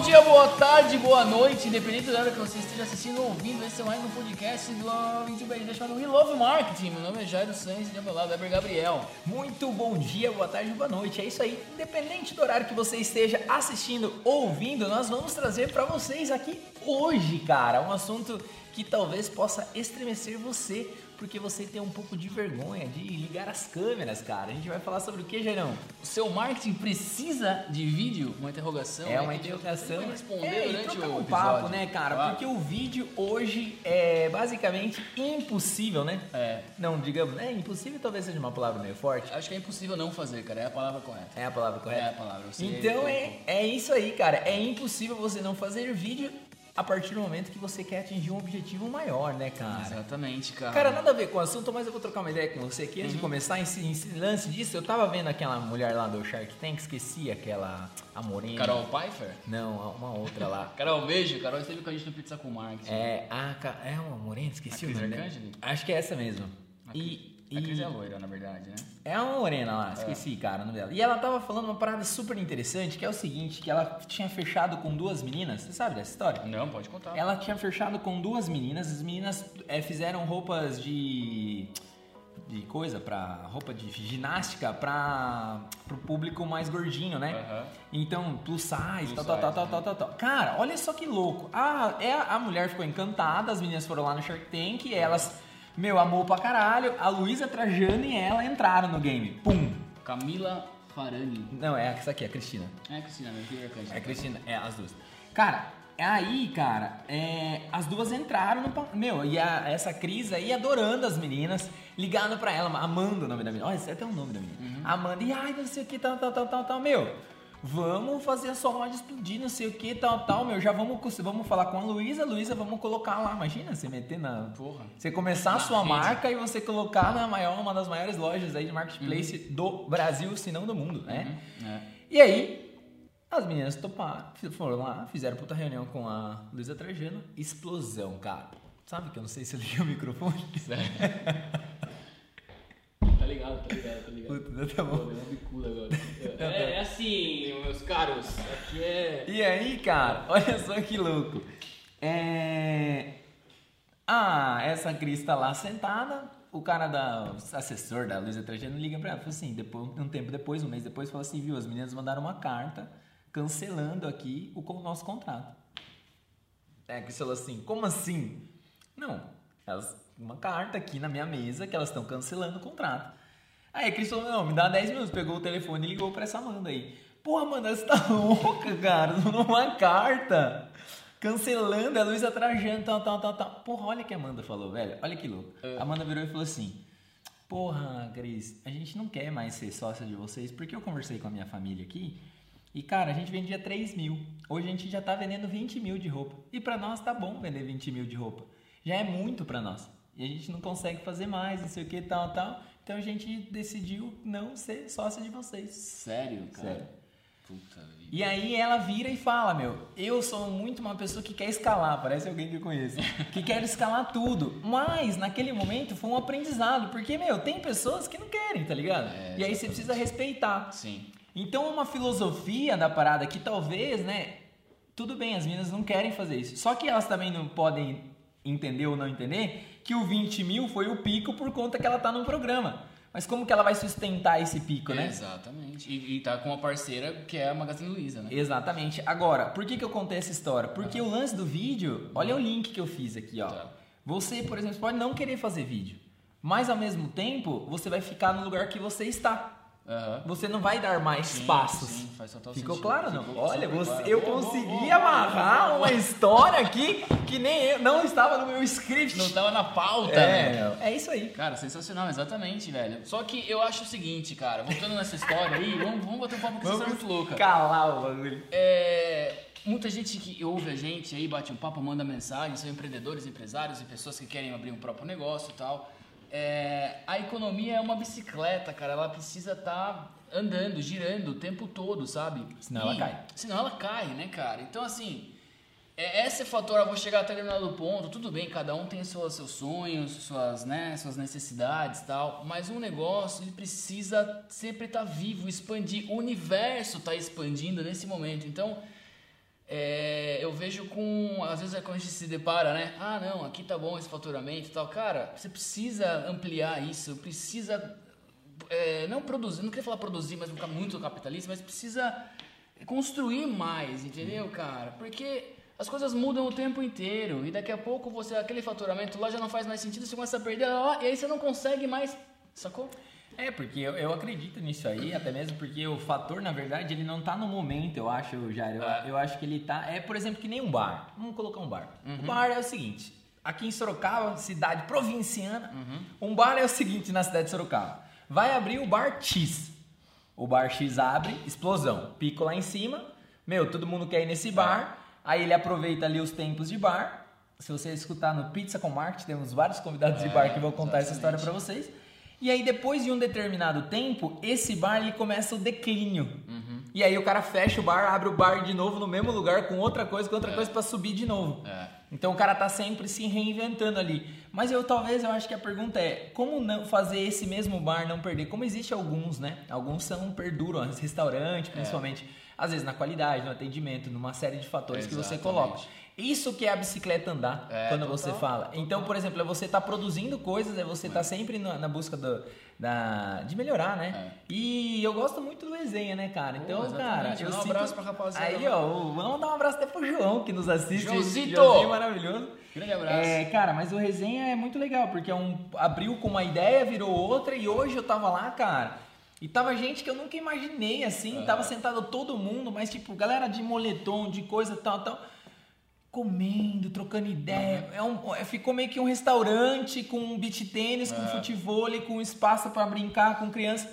Bom dia, boa tarde, boa noite, independente da hora que você esteja assistindo ou ouvindo, esse é mais um podcast do YouTube chamado We Love Marketing. Meu nome é Jairo Sanz e do meu lado é Gabriel. Muito bom dia, boa tarde, boa noite. É isso aí. Independente do horário que você esteja assistindo ou ouvindo, nós vamos trazer para vocês aqui hoje, cara, um assunto que talvez possa estremecer você, porque você tem um pouco de vergonha de ligar as câmeras, cara. A gente vai falar sobre o que, Jairão? O seu marketing precisa de vídeo? Uma interrogação? É uma interrogação. responder é, durante o um papo, né, cara? Claro. Porque o vídeo hoje é basicamente impossível, né? É. Não, digamos, é impossível talvez seja uma palavra meio forte. Acho que é impossível não fazer, cara. É a palavra correta. É a palavra correta? É a palavra. Você Então é, é isso aí, cara. É impossível você não fazer vídeo a partir do momento que você quer atingir um objetivo maior, né, cara? Exatamente, cara. Cara, nada a ver com o assunto, mas eu vou trocar uma ideia com você aqui. Antes Uhum. de começar, esse, esse lance disso, eu tava vendo aquela mulher lá do Shark Tank, esqueci aquela. A Morena. Carol Pfeiffer? Não, uma outra lá. Carol, beijo. Carol esteve com a gente no Pizza com Marketing. É, a, é uma Morena, esqueci A o nome dela. Acho que é essa mesmo. A E, A Cris é loira, na verdade, né? É uma morena lá, esqueci, cara, o nome dela. E ela tava falando uma parada super interessante, que é o seguinte, que ela tinha fechado com duas meninas, você sabe dessa história? Não, pode contar. Ela tinha fechado com duas meninas, as meninas é, fizeram roupas de de coisa para roupa de ginástica para pro público mais gordinho, né? Aham. Então, plus size, Plus tal, tal, tal, né? tal, tal, tal. Cara, olha só que louco. A, é, a mulher ficou encantada, as meninas foram lá no Shark Tank e elas, meu, amou pra caralho. A Luísa Trajano e ela entraram no game. Pum. Camila Farani. Não, é essa aqui, a Cristina. É, Cristina, né? Cris Arcangeli. É a Cristina, é as duas. Cara, aí, cara, é, as duas entraram no. Meu, e a- essa Cris aí adorando as meninas, ligando pra ela, Amanda o nome da menina. Olha, esse é até o nome da menina. Amanda, e ai, não sei o que, tal, tal, tal, tal, tal. Meu, vamos fazer a sua loja explodir, não sei o que, tal, tal. Meu, já vamos, vamos falar com a Luísa, Luísa, vamos colocar lá. Imagina você meter na. Porra. Você começar a Na sua rede. marca e você colocar na maior, uma das maiores lojas aí de marketplace do Brasil, se não do mundo, né? É. E aí, as meninas toparam, foram lá, fizeram puta reunião com a Luísa Trajano. Explosão, cara. Sabe que eu não sei se eu liguei o microfone? Sério. tá ligado, tá ligado, tá ligado. Puta, tá Pô, bom. deu uma bicuda agora. É, é assim, meus caros. Aqui é. E aí, cara, olha só que louco. É... Ah, essa Cris tá lá sentada, o cara da o assessor da Luísa Trajano liga pra ela, fala assim, depois, um tempo depois, um mês depois, fala assim, viu, as meninas mandaram uma carta cancelando aqui o, o nosso contrato. É, a Cris falou assim, como assim? Não, elas, uma carta aqui na minha mesa que elas estão cancelando o contrato. Aí a Cris falou, não, me dá 10 minutos, pegou o telefone e ligou pra essa Amanda aí. Porra, Amanda, você tá louca, cara? Mandou uma carta cancelando a Luísa Trajano, tal, tal, tal, tal. Porra, olha o que a Amanda falou, velho. Olha que louco. A Amanda virou e falou assim, porra, Cris, a gente não quer mais ser sócia de vocês, porque eu conversei com a minha família aqui e, cara, a gente vendia 3 mil. Hoje a gente já tá vendendo 20 mil de roupa. E pra nós tá bom vender 20 mil de roupa. Já é muito pra nós. E a gente não consegue fazer mais, não sei o que, tal, tal. Então a gente decidiu não ser sócia de vocês. Sério, cara? Sério. Puta vida. E aí ela vira e fala, meu, eu sou muito uma pessoa que quer escalar, parece alguém que eu conheço, que quer escalar tudo. Mas naquele momento foi um aprendizado, porque, meu, tem pessoas que não querem, tá ligado? É, e aí você precisa respeitar. Sim. Então uma filosofia da parada que talvez, né, tudo bem, as meninas não querem fazer isso. Só que elas também não podem entender ou não entender que o 20 mil foi o pico por conta que ela tá num programa. Mas como que ela vai sustentar esse pico, né? Exatamente. E, e tá com uma parceira que é a Magazine Luiza, né? Exatamente. Agora, por que, que eu contei essa história? Porque o lance do vídeo, olha o link que eu fiz aqui, ó. Tá. Você, por exemplo, pode não querer fazer vídeo, mas ao mesmo tempo você vai ficar no lugar que você está. Aham. Você não vai dar mais Sim, passos. sim, faz total Ficou sentido. claro não? Ficou Olha, super você, claro. eu Boa, consegui boa, amarrar boa, uma história aqui que nem eu, não estava no meu script. Não tava na pauta, né? é, é isso aí. Cara, sensacional, exatamente, velho. Só que eu acho o seguinte, cara, voltando nessa história aí, vamos, vamos bater um papo com essa história muito louca. calar o bagulho. É, muita gente que ouve a gente aí, bate um papo, manda mensagem, são empreendedores, empresários e pessoas que querem abrir um próprio negócio e tal. É, a economia é uma bicicleta, cara, ela precisa estar andando, girando o tempo todo, sabe? Senão ela cai. Senão ela cai, né, cara? Então, assim, é, esse fator, eu vou chegar até determinado ponto, tudo bem, cada um tem seus, seus sonhos, suas, né, suas necessidades e tal, mas um negócio, ele precisa sempre estar vivo, expandir, o universo está expandindo nesse momento, então, é, eu vejo com. Às vezes é quando a gente se depara, né? Ah, não, aqui tá bom esse faturamento e tal. Cara, você precisa ampliar isso, precisa. É, não produzir, não queria falar produzir, mas ficar muito capitalista, mas precisa construir mais, entendeu, cara? Porque as coisas mudam o tempo inteiro e daqui a pouco você aquele faturamento lá já não faz mais sentido, você começa a perder lá, e aí você não consegue mais, sacou? É, porque eu, eu acredito nisso aí, até mesmo porque o fator, na verdade, ele não tá no momento, eu acho, Jair. Eu, É. eu acho que ele tá. É, por exemplo, que nem um bar. Vamos colocar um bar. Uhum. O bar é o seguinte: aqui em Sorocaba, cidade provinciana, Uhum. um bar é o seguinte na cidade de Sorocaba. Vai abrir o bar X. O bar X abre, explosão. Pico lá em cima. Meu, todo mundo quer ir nesse bar. Aí ele aproveita ali os tempos de bar. Se você escutar no Pizza com Marketing, temos vários convidados de É, bar que vão contar essa história exatamente. pra vocês. E aí, depois de um determinado tempo, esse bar ele começa o declínio. Uhum. E aí o cara fecha o bar, abre o bar de novo no mesmo lugar, com outra coisa, com outra coisa pra subir de novo. É. Então o cara tá sempre se reinventando ali. Mas eu talvez eu acho que a pergunta é como não fazer esse mesmo bar não perder? Como existe alguns, né? Alguns são perduram, É. restaurante principalmente, às vezes na qualidade, no atendimento, numa série de fatores que você coloca. Isso que é a bicicleta andar, É, quando total, você fala. Então, por exemplo, é você tá produzindo coisas, é você tá sempre na, na busca do, da, de melhorar, né? E eu gosto muito do resenha, né, cara? Então, exatamente. cara, eu um sinto... abraço pra rapaziada Aí, ó, vamos mandar um abraço até pro João, que nos assiste. Joãozito! Joãozinho maravilhoso. Grande abraço. É, cara, mas o resenha é muito legal, porque é um, abriu com uma ideia, virou outra, e hoje eu tava lá, cara, e tava gente que eu nunca imaginei, assim, tava sentado todo mundo, mas tipo, galera de moletom, de coisa tal, tal, comendo, trocando ideia. É um, é- ficou meio que um restaurante com um beach tênis, com futebol, com espaço pra brincar com criança.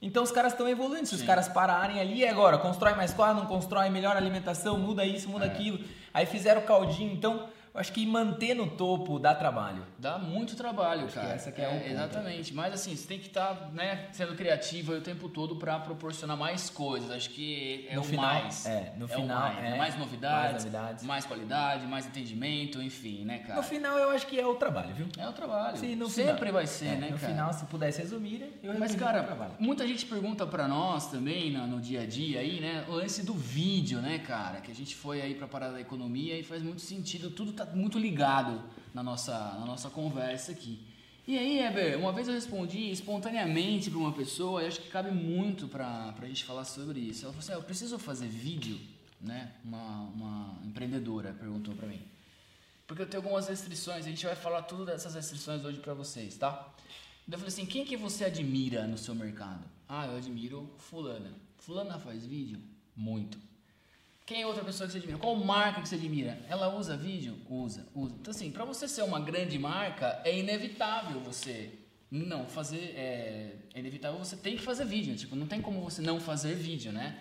Então os caras estão evoluindo. Se os caras pararem ali, é agora, constrói mais quadro, não constrói, melhora a alimentação, muda isso, muda aquilo. Aí fizeram o caldinho. Então, acho que manter no topo dá trabalho. Dá muito trabalho, que cara. essa que é o ponto. Exatamente. Mas assim, você tem que estar né, sendo criativo o tempo todo para proporcionar mais coisas. Acho que é No o final, mais. é, no o final, mais, né? é. mais novidades, Mais novidades. mais qualidade, mais atendimento, enfim, né, cara? No final, eu acho que é o trabalho, viu? É o trabalho. Se no Sempre final- vai ser, é, né, No cara? final, se pudesse resumir, eu Mas, cara, muita gente pergunta pra nós também no, no dia a dia aí, né? O lance do vídeo, né, cara? Que a gente foi aí pra parada da economia e faz muito sentido, tudo tá muito ligado na nossa, na nossa conversa aqui. E aí, Eber, uma vez eu respondi espontaneamente pra uma pessoa, e acho que cabe muito pra, pra gente falar sobre isso. Ela falou assim: ah, eu preciso fazer vídeo, né? Uma, uma empreendedora perguntou pra mim. Porque eu tenho algumas restrições, a gente vai falar tudo dessas restrições hoje pra vocês, tá? Eu falei assim, quem que você admira no seu mercado? Ah, eu admiro fulana. Fulana faz vídeo? Muito. Quem é outra pessoa que você admira? Qual marca que você admira? Ela usa vídeo? Usa, usa. Então assim, pra você ser uma grande marca, é inevitável você não fazer, é, é inevitável você tem que fazer vídeo, tipo, não tem como você não fazer vídeo, né?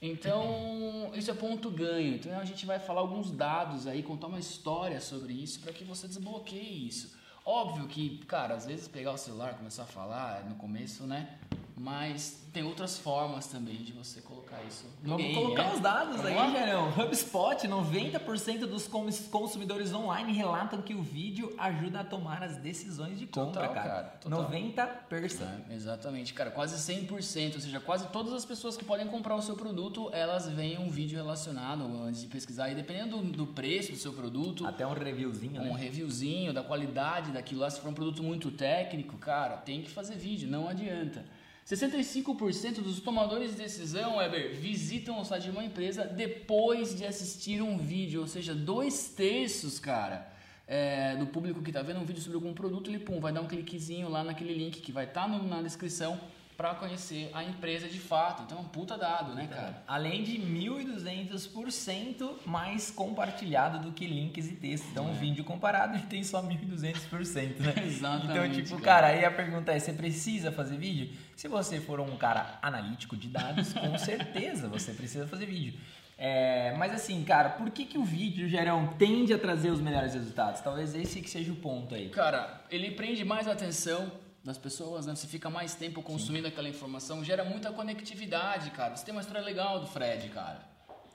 Então, isso é ponto ganho. Então, a gente vai falar alguns dados aí, contar uma história sobre isso para que você desbloqueie isso. Óbvio que, cara, às vezes pegar o celular, começar a falar no começo, né? Mas tem outras formas também de você colocar isso no Vamos game, colocar né? os dados Vamos aí? Gerão. HubSpot, 90% dos cons- consumidores online relatam que o vídeo ajuda a tomar as decisões de compra, Total, cara. cara, total. 90%. É, exatamente, cara, quase 100%, ou seja, quase todas as pessoas que podem comprar o seu produto, elas veem um vídeo relacionado antes de pesquisar. E dependendo do, do preço do seu produto, Até um reviewzinho, um né? reviewzinho da qualidade daquilo lá, se for um produto muito técnico, cara, tem que fazer vídeo, não adianta. 65% dos tomadores de decisão, Weber, visitam o site de uma empresa depois de assistir um vídeo, ou seja, dois terços, cara, é, do público que está vendo um vídeo sobre algum produto, ele pum, vai dar um cliquezinho lá naquele link que vai estar na descrição para conhecer a empresa de fato. Então é um puta dado, né, cara? Além de 1.200% mais compartilhado do que links e textos. Então, o vídeo comparado ele tem só 1.200%, né? É. Exatamente, Então, tipo, cara. aí a pergunta é: você precisa fazer vídeo? Se você for um cara analítico de dados, com certeza você precisa fazer vídeo. É, mas assim, cara, por que, que o vídeo, Gerão, tende a trazer os melhores resultados? Talvez esse que seja o ponto aí. Cara, ele prende mais atenção das pessoas, né? Você fica mais tempo consumindo aquela informação, gera muita conectividade, cara. Você tem uma história legal do Fred, cara.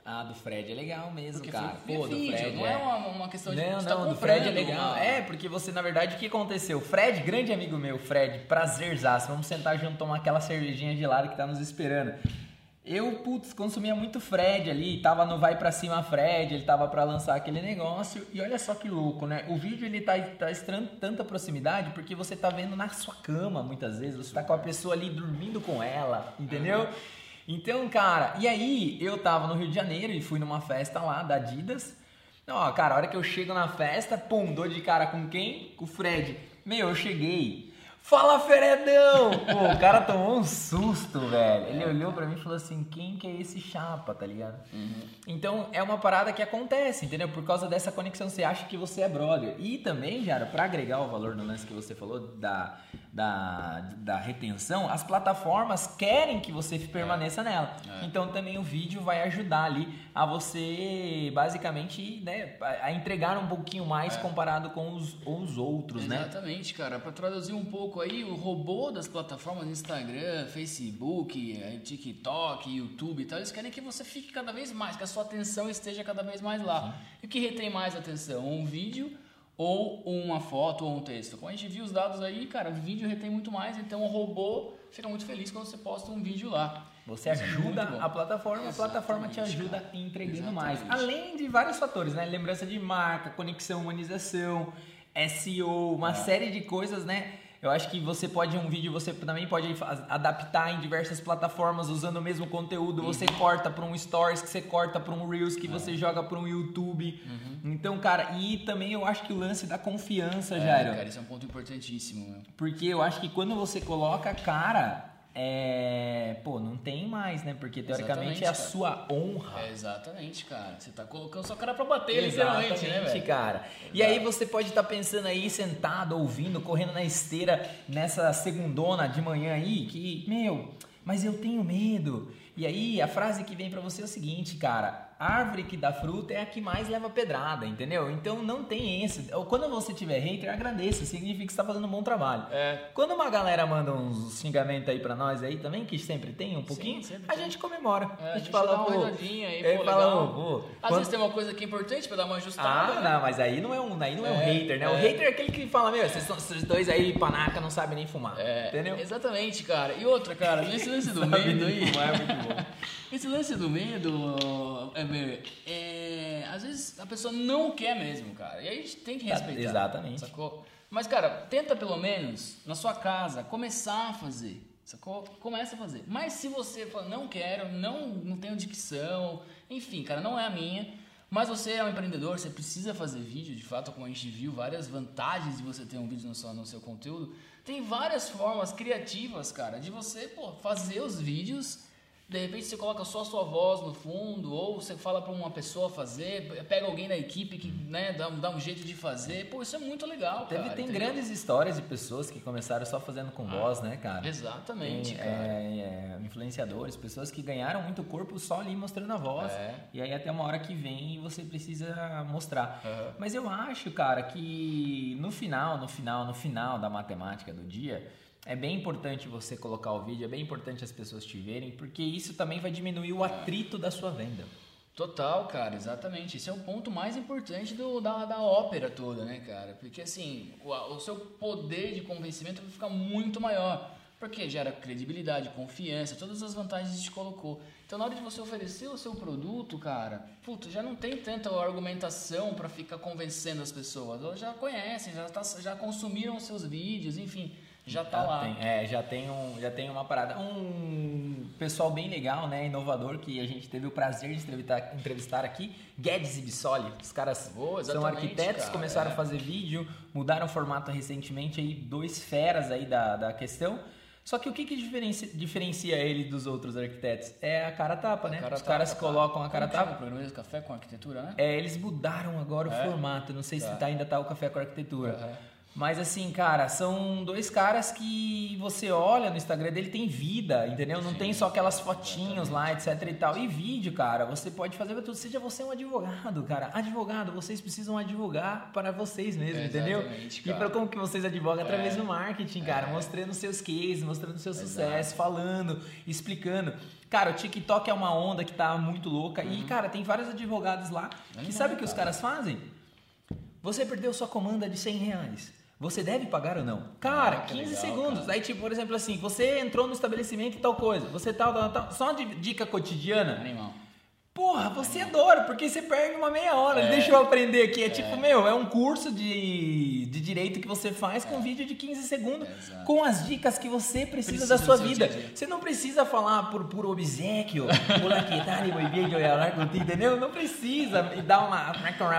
Ah, do Fred é legal mesmo, Porque cara. foi- Pô, é do vídeo, Fred não é uma, uma questão de Não, tá não, do Fred é legal. uma- É, porque você, na verdade, o que aconteceu? Fred, grande amigo meu, Fred, prazerzaço. Vamos sentar junto, tomar aquela cervejinha gelada que tá nos esperando. Eu, putz, consumia muito Fred ali, tava no Vai Pra Cima Fred, ele tava para lançar aquele negócio, e olha só que louco, né? O vídeo ele tá, tá estranho tanta proximidade porque você tá vendo na sua cama muitas vezes, você tá com a pessoa ali dormindo com ela, entendeu? Então, cara, e aí eu tava no Rio de Janeiro e fui numa festa lá da Adidas. Ó, cara, a hora que eu chego na festa, pum, dou de cara com quem? Com o Fred. Meu, eu cheguei. Fala, Feredão! Pô, o cara tomou um susto, velho. Ele olhou para mim e falou assim: quem que é esse chapa, tá ligado? Uhum. Então é uma parada que acontece, entendeu? Por causa dessa conexão, você acha que você é brother. E também, Jara, para agregar o valor no lance que você falou da, da, da retenção, as plataformas querem que você permaneça é. nela. É. Então também o vídeo vai ajudar ali a você, basicamente, né, a entregar um pouquinho mais é. comparado com os, os outros, Exatamente, né? Exatamente, cara. Para traduzir um pouco pouco aí o robô das plataformas Instagram, Facebook, eh, TikTok, YouTube e tal, eles querem que você fique cada vez mais, que a sua atenção esteja cada vez mais lá. Sim. E o que retém mais atenção? Um vídeo ou uma foto ou um texto. Como a gente viu os dados aí, cara, o vídeo retém muito mais, então o robô fica muito feliz quando você posta um vídeo lá. Você é ajuda é a plataforma, Exatamente, a plataforma te ajuda cara. entregando mais. Além de vários fatores, né? Lembrança de marca, conexão, humanização, SEO, uma é. série de coisas, né? Eu acho que você pode, um vídeo, você também pode adaptar em diversas plataformas usando o mesmo conteúdo. Uhum. Você corta para um Stories, que você corta para um Reels, que é. você joga para um YouTube. Uhum. Então, cara, e também eu acho que o lance da confiança, é, Jairo. Cara, isso é um ponto importantíssimo. Meu. Porque eu acho que quando você coloca a cara é, pô, não tem mais, né? Porque teoricamente exatamente, é a cara. sua honra. É, exatamente, cara. Você tá colocando sua cara pra bater, literalmente, né, velho? cara. Exato. E aí você pode estar tá pensando aí, sentado, ouvindo, correndo na esteira nessa segundona de manhã aí, que, meu, mas eu tenho medo. E aí a frase que vem para você é o seguinte, cara: árvore que dá fruta é a que mais leva pedrada, entendeu? Então não tem esse. Quando você tiver hater, agradeça, significa que você tá fazendo um bom trabalho. É. Quando uma galera manda uns xingamentos aí pra nós aí também, que sempre tem um pouquinho, Sim, a gente comemora. É, a, gente fala, uma pô, aí, pô, fala, pô, Às quando... vezes tem uma coisa que é importante pra dar uma ajustada. Ah, né? não, mas aí não é um, aí não é, um é, hater, né? O é. hater é aquele que fala, meu, vocês, vocês dois aí, panaca, não sabem nem fumar. É, entendeu? Exatamente, cara. E outra, cara, nesse lance do medo aí. Fumar é muito bom. Esse lance do medo, é, é, às vezes a pessoa não quer mesmo, cara. E aí a gente tem que respeitar. Exatamente. Sacou? Mas, cara, tenta pelo menos na sua casa começar a fazer. Sacou? Começa a fazer. Mas se você fala, não quero, não, não tenho dicção, enfim, cara, não é a minha. Mas você é um empreendedor, você precisa fazer vídeo, de fato, como a gente viu, várias vantagens de você ter um vídeo no seu, no seu conteúdo. Tem várias formas criativas, cara, de você pô, fazer os vídeos de repente você coloca só a sua voz no fundo, ou você fala para uma pessoa fazer, pega alguém da equipe que né, dá, dá um jeito de fazer. Pô, isso é muito legal, Teve, cara. Tem entendeu? grandes histórias de pessoas que começaram só fazendo com ah, voz, né, cara? Exatamente, tem, cara. É, é, influenciadores, pessoas que ganharam muito corpo só ali mostrando a voz. É. E aí até uma hora que vem você precisa mostrar. Mas eu acho, cara, que no final, no final, no final da matemática do dia é bem importante você colocar o vídeo, é bem importante as pessoas te verem, porque isso também vai diminuir o atrito da sua venda. Total, cara, exatamente. Esse é o ponto mais importante do, da, da ópera toda, né, cara? Porque assim, o, o seu poder de convencimento vai ficar muito maior. Porque gera credibilidade, confiança, todas as vantagens que gente colocou. Então, na hora de você oferecer o seu produto, cara, puta, já não tem tanta argumentação para ficar convencendo as pessoas. Elas já conhecem, já, tá, já consumiram os seus vídeos, enfim já tá já lá. Tem, é, já tem, um, já tem uma parada. Um pessoal bem legal, né? Inovador, que a gente teve o prazer de entrevistar, entrevistar aqui, Guedes e Bissoli. Os caras oh, são arquitetos, cara, começaram é. a fazer vídeo, mudaram o formato recentemente aí, dois feras aí da, da questão. Só que o que, que diferencia, diferencia ele dos outros arquitetos? É a cara tapa, né? Cara Os caras tapa, colocam a cara tapa. o programa de café com arquitetura, né? É, eles mudaram agora é? o formato. Não sei tá. se tá, ainda tá o café com arquitetura. Uhum. Mas assim, cara, são dois caras que você olha no Instagram dele tem vida, entendeu? Não Sim, tem só aquelas fotinhos lá, etc e tal. E vídeo, cara, você pode fazer tudo. Seja você um advogado, cara. Advogado, vocês precisam advogar para vocês mesmos, entendeu? Cara. E para como que vocês advogam? Através é. do marketing, cara. É. Mostrando seus cases, mostrando seu Exato. sucesso, falando, explicando. Cara, o TikTok é uma onda que tá muito louca. Uhum. E, cara, tem vários advogados lá que sabe o que os caras fazem? Você perdeu sua comanda de 100 reais. Você deve pagar ou não? Cara, Ah, que 15 legal, segundos. cara. Aí, tipo, por exemplo, assim, você entrou no estabelecimento e tal coisa. Você tal, tal, tal. Só uma di- dica cotidiana. Animal. Porra, você adora, porque você perde uma meia hora. É. Deixa eu aprender aqui. É, tipo, meu, é um curso de, de direito que você faz com vídeo de 15 segundos, com as dicas que você precisa, Precisa da sua vida. dia dia. Você não precisa falar por puro obsequio, olá que tal, muy bien, yo voy a hablar contigo, entendeu? Não precisa e dar uma...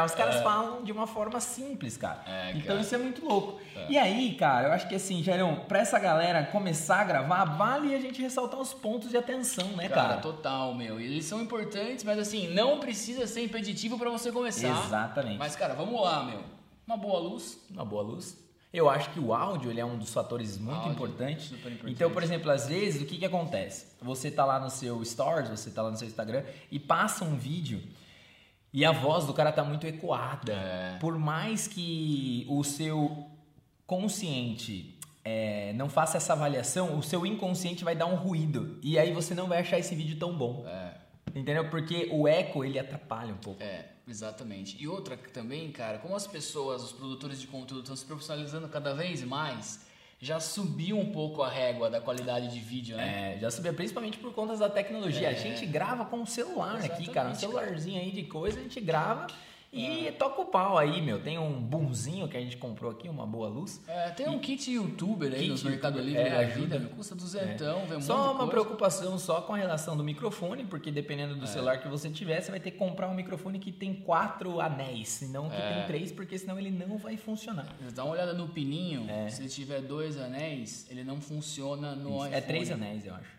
Os caras falam de uma forma simples, cara. É, então isso é muito louco. E aí, cara, eu acho que assim, Jairão, pra essa galera começar a gravar, vale a gente ressaltar os pontos de atenção, né, Cara, cara? total, meu. E Eles são importantes, mas assim, não precisa ser impeditivo pra você começar. Exatamente. Mas, cara, vamos lá, meu. Uma boa luz. uma boa luz. Eu acho que o áudio ele é um dos fatores muito Áudio, importantes. importante. Então, por exemplo, às vezes, o que, que acontece? Você tá lá no seu Stories, você tá lá no seu Instagram e passa um vídeo e a voz do cara tá muito ecoada. É. Por mais que o seu consciente é, não faça essa avaliação, o seu inconsciente vai dar um ruído. E aí você não vai achar esse vídeo tão bom. É. Entendeu? Porque o eco, ele atrapalha um pouco. É, exatamente. E outra também, cara, como as pessoas, os produtores de conteúdo estão se profissionalizando cada vez mais, já subiu um pouco a régua da qualidade de vídeo, né? É, já subia principalmente por conta da tecnologia. A gente grava com um celular aqui, cara. Um Exatamente, celularzinho aí de coisa, a gente grava e toca o pau aí, meu. Tem um boomzinho que a gente comprou aqui, uma boa luz. É, tem um kit youtuber aí Kit nos Mercado Livre é, da ajuda. vida, custa duzentão, vê um Só uma preocupação só com a relação do microfone, porque dependendo É. do celular que você tiver, você vai ter que comprar um microfone que tem quatro anéis, e não que É. tem três, porque senão ele não vai funcionar. Dá uma olhada no pininho, se ele tiver dois anéis, ele não funciona no É iPhone. três anéis, eu acho.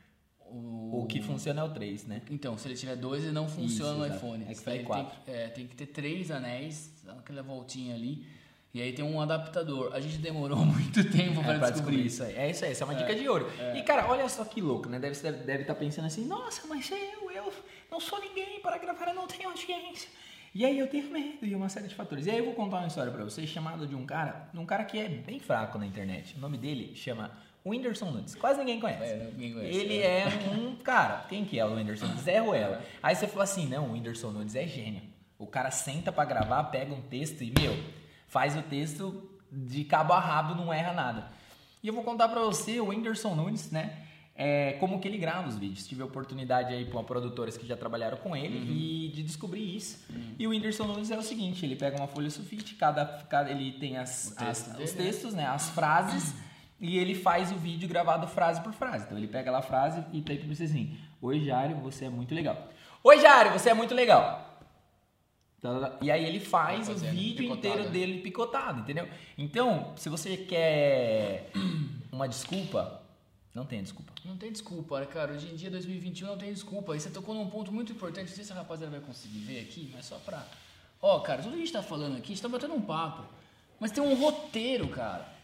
O... O que funciona é o três, né? Então, se ele tiver dois, ele não funciona Isso, no exato. iPhone. É que ele quatro. Tem, que- é, tem que ter três anéis, aquela voltinha ali. E aí tem um adaptador. A gente demorou muito tempo É, para pra descobrir. descobrir isso aí. É isso aí, essa é uma dica de ouro. E cara, olha só que louco, né? Deve estar deve tá pensando assim, nossa, mas eu, eu não sou ninguém para gravar, eu não tenho audiência. E aí eu tenho medo e uma série de fatores. E aí eu vou contar uma história pra vocês chamado de um cara, um cara que é bem fraco na internet. O nome dele chama Whindersson Nunes. Quase ninguém conhece. É, ninguém conhece, Ele é. é um cara. Quem que é o Whindersson Nunes? É Ruela. Aí você fala assim, não, o Whindersson Nunes é gênio. O cara senta pra gravar, pega um texto e, meu, faz o texto de cabo a rabo, não erra nada. E eu vou contar pra você o Whindersson Nunes, né? É, como que ele grava os vídeos. Tive a oportunidade aí com produtoras que já trabalharam com ele Uhum. e de descobrir isso. E o Whindersson Nunes é o seguinte, ele pega uma folha sulfite, cada, cada ele tem as, O texto as- dele, os né? textos, né? As frases e ele faz o vídeo gravado frase por frase. Então ele pega lá a frase e aí pra você assim: Oi, Jário, você é muito legal. Oi, Jário, você é muito legal. Tá, tá, tá. E aí ele faz o vídeo picotado, inteiro né? dele picotado, entendeu? Então, se você quer uma desculpa, não tem desculpa. Não tem desculpa, né, cara. Hoje em dia, 2021, não tem desculpa. E você tocou num ponto muito importante. Não sei se a rapaziada vai conseguir ver aqui, mas só pra. Ó, cara, tudo que a gente tá falando aqui, a gente tá batendo um papo. Mas tem um roteiro, cara.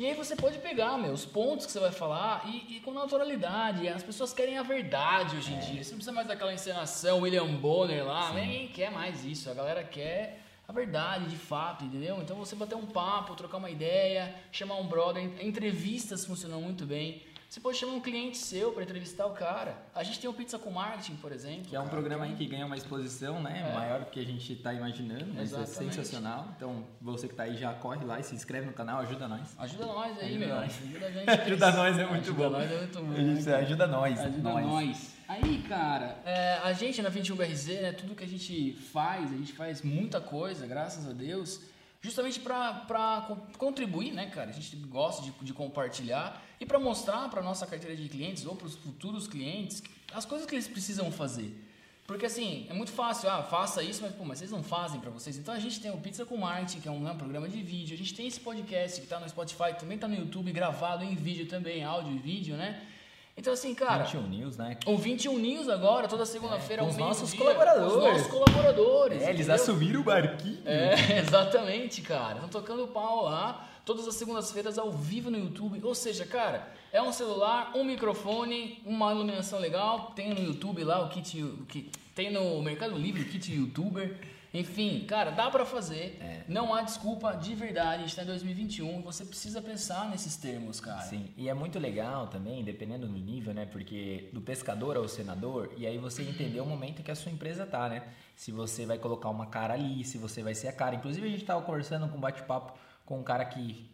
E aí você pode pegar, meu, os pontos que você vai falar e, e com naturalidade. As pessoas querem a verdade hoje em dia. Você não precisa mais daquela encenação William Bonner lá. Ninguém quer mais isso. A galera quer a verdade, de fato, entendeu? Então você bater um papo, trocar uma ideia, chamar um brother. Entrevistas funcionam muito bem. Você pode chamar um cliente seu para entrevistar o cara. A gente tem o Pizza com Marketing, por exemplo. Que é um cara, programa aí que ganha uma exposição, né? É. Maior do que a gente tá imaginando, mas é Exatamente. sensacional. Então, você que tá aí já corre lá e se inscreve no canal, ajuda nós. Ajuda nós aí, Ajuda meu. nós. Ajuda a gente. Ajuda nós é muito ajuda bom. Nós é muito bom. Isso, ajuda nós. Ajuda nós. Aí, cara, é, a gente na 21BRZ, né, tudo que a gente faz, a gente faz muita coisa, graças a Deus, justamente para contribuir, né, cara? A gente gosta de, de compartilhar e para mostrar para nossa carteira de clientes ou para os futuros clientes as coisas que eles precisam fazer. Porque assim, é muito fácil, ah, faça isso, mas pô, mas vocês não fazem para vocês. Então a gente tem o Pizza com Marketing, que é um, né, um programa de vídeo. A gente tem esse podcast que tá no Spotify, também tá no YouTube, gravado em vídeo também, áudio e vídeo, né? Então assim, cara, 21 News, né? o 21 News agora, toda segunda-feira É, ao com os nossos colaboradores. Os nossos colaboradores. É, eles assumiram o barquinho. É, exatamente, cara. Estão tocando pau lá, todas as segundas-feiras ao vivo no YouTube. Ou seja, cara, é um celular, um microfone, uma iluminação legal. Tem no YouTube lá o kit. O que, tem no Mercado Livre o kit youtuber. Enfim, cara, dá pra fazer. É. Não há desculpa de verdade. A gente tá em 2021 e você precisa pensar nesses termos, cara. Sim, e é muito legal também, dependendo do nível, né? Porque do pescador ao senador, e aí você entender o momento que a sua empresa tá, né? Se você vai colocar uma cara ali, se você vai ser a cara. Inclusive, a gente tava conversando com um bate-papo com um cara que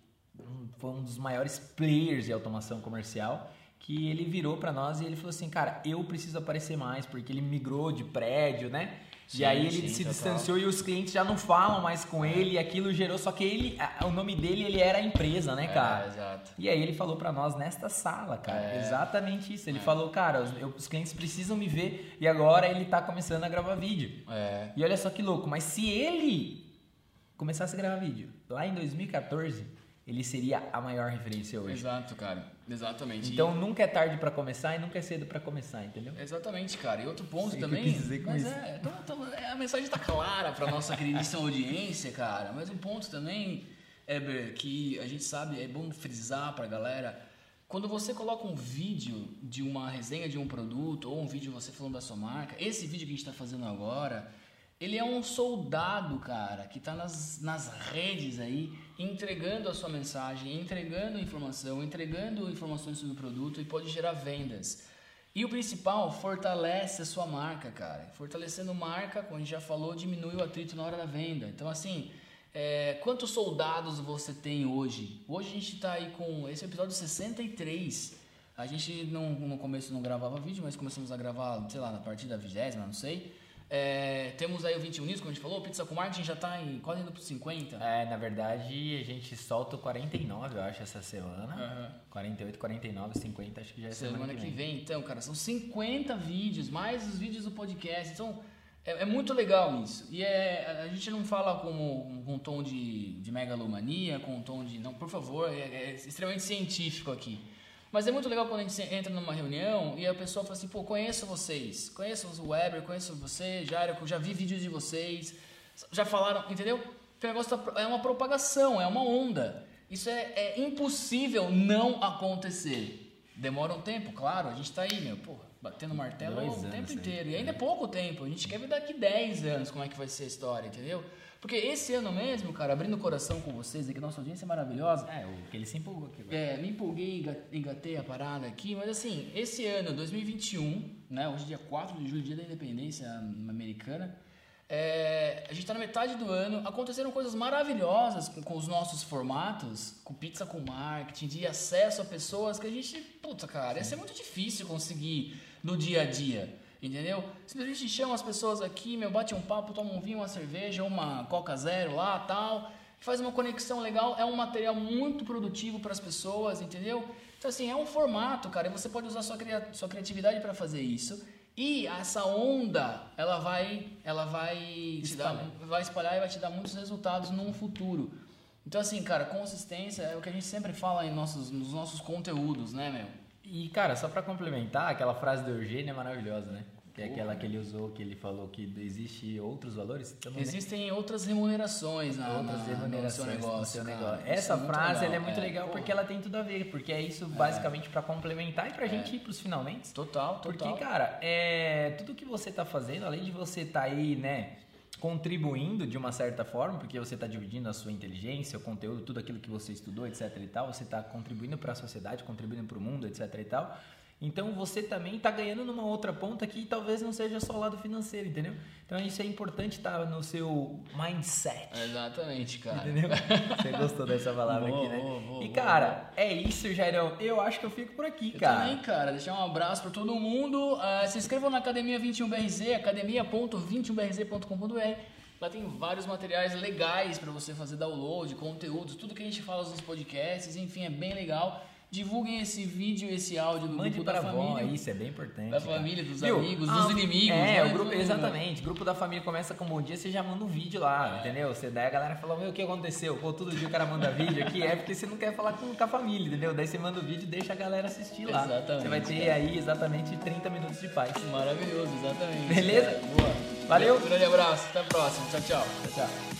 foi um dos maiores players de automação comercial, que ele virou pra nós e ele falou assim, cara, eu preciso aparecer mais, porque ele migrou de prédio, né? Sim, e aí ele sim, se total. distanciou e os clientes já não falam mais com ele e aquilo gerou, só que ele, o nome dele, ele era a empresa, né, cara? É, exato. E aí ele falou pra nós nesta sala, cara, É. exatamente isso. Ele falou, cara, os, eu- os clientes precisam me ver e agora ele tá começando a gravar vídeo. É. E olha só que louco, mas se ele começasse a gravar vídeo lá em 2014, ele seria a maior referência hoje. Exato, cara. Exatamente. Então nunca é tarde pra começar e nunca é cedo pra começar, entendeu? Exatamente, cara. E outro ponto Sei o que eu também. quis dizer com mas isso. é, então- então, é, a mensagem tá clara pra nossa queridíssima audiência, cara. Mas um ponto também, Eber, que a gente sabe, é bom frisar pra galera. Quando você coloca um vídeo de uma resenha de um produto ou um vídeo você falando da sua marca, esse vídeo que a gente tá fazendo agora, ele é um soldado, cara, que tá nas, nas redes aí, entregando a sua mensagem, entregando informação, entregando informações sobre o produto e pode gerar vendas. E o principal, fortalece a sua marca, cara. Fortalecendo marca, como a gente já falou, diminui o atrito na hora da venda. Então, assim, é, quantos soldados você tem hoje? Hoje a gente tá aí com esse é episódio 63. A gente não, no começo não gravava vídeo, mas começamos a gravar, sei lá, na partir da vigésima, não sei. É, temos aí o 21 News, como a gente falou, Pizza com Marketing já tá em, quase indo pro 50. É, na verdade, a gente solta o 49, eu acho, essa semana. Aham. 48, 49, 50, acho que já é semana, Semana que vem, então, cara, são 50 vídeos, mais os vídeos do podcast. Então, é, é muito legal isso. E é, a gente não fala com, com um tom de, de megalomania, com um tom de. Não, por favor, é, é extremamente científico aqui. Mas é muito legal quando a gente entra numa reunião e a pessoa fala assim, pô, conheço vocês, conheço o Weber, conheço você, Jairo, já vi vídeos de vocês, já falaram, entendeu? O negócio tá- é uma propagação, é uma onda. Isso é, é impossível não acontecer. Demora um tempo, claro, a gente tá aí, meu, porra, batendo martelo o tempo aí. inteiro. E ainda é pouco tempo, a gente quer ver daqui 10 anos como é que vai ser a história, entendeu? Porque esse ano mesmo, cara, abrindo o coração com vocês, aqui, nossa audiência é maravilhosa. É, o que ele se empolgou aqui agora. É, me empolguei, enga- engatei a parada aqui, mas assim, esse ano, 2021, né, hoje é dia 4 de julho, dia da independência americana, é, a gente tá na metade do ano, aconteceram coisas maravilhosas com, com os nossos formatos, com pizza com marketing, de acesso a pessoas que a gente, puta cara, ia ser muito difícil conseguir no dia a dia, entendeu? Simplesmente chama as pessoas aqui, meu, bate um papo, toma um vinho, uma cerveja, uma Coca Zero lá, tal, faz uma conexão legal, é um material muito produtivo para as pessoas, entendeu? Então assim, é um formato, cara, e você pode usar sua, cria- sua criatividade para fazer isso. E essa onda, ela vai, ela vai te dar, Espalhar. vai espalhar e vai te dar muitos resultados num futuro. Então assim, cara, consistência é o que a gente sempre fala em nossos, nos nossos conteúdos, né, meu? E, cara, só pra complementar, aquela frase do Eugênio é maravilhosa, né? Que é aquela que ele usou, que ele falou que existe outros valores. Existem outras remunerações na, outras remunerações no seu negócio. no seu cara. negócio. Isso Essa é frase ela é muito É, legal pô, porque ela tem tudo a ver, porque é isso basicamente pra complementar e pra gente ir pros finalmente. Total, total. Porque, cara, é, tudo que você tá fazendo, além de você tá aí, né, contribuindo de uma certa forma, porque você tá dividindo a sua inteligência, o conteúdo, tudo aquilo que você estudou, etc e tal, você tá contribuindo para a sociedade, contribuindo para o mundo, etc e tal. Então você também tá ganhando numa outra ponta que talvez não seja só o lado financeiro, entendeu? Então isso é importante estar no seu mindset. Exatamente, cara. Entendeu? Você gostou dessa palavra Boa, aqui, né? boa, boa, e cara, é isso, Jairão. Eu acho que eu fico por aqui, Eu cara. também, cara. Deixar um abraço pra todo mundo. Ah, se inscrevam na Academia 21BRZ, academia.21BRZ.com.br. Lá tem vários materiais legais pra você fazer download, conteúdos, tudo que a gente fala nos podcasts, enfim, é bem legal. Divulguem esse vídeo, esse áudio do Mande grupo para da avó, família. isso é bem importante. Da cara. família, dos Viu? amigos, Ah, dos inimigos. É, né? o grupo, exatamente. O grupo da família começa com bom dia, você já manda um vídeo lá, entendeu? Você daí a galera fala, meu, o que aconteceu? Pô, todo dia o cara manda vídeo aqui, é porque você não quer falar com, com a família, entendeu? Daí você manda o vídeo e deixa a galera assistir lá. Exatamente, Você vai ter aí exatamente 30 minutos de paz. Maravilhoso, exatamente. Beleza? cara. Boa. Valeu. Um grande abraço, até a próxima. Tchau, tchau. Tchau, tchau.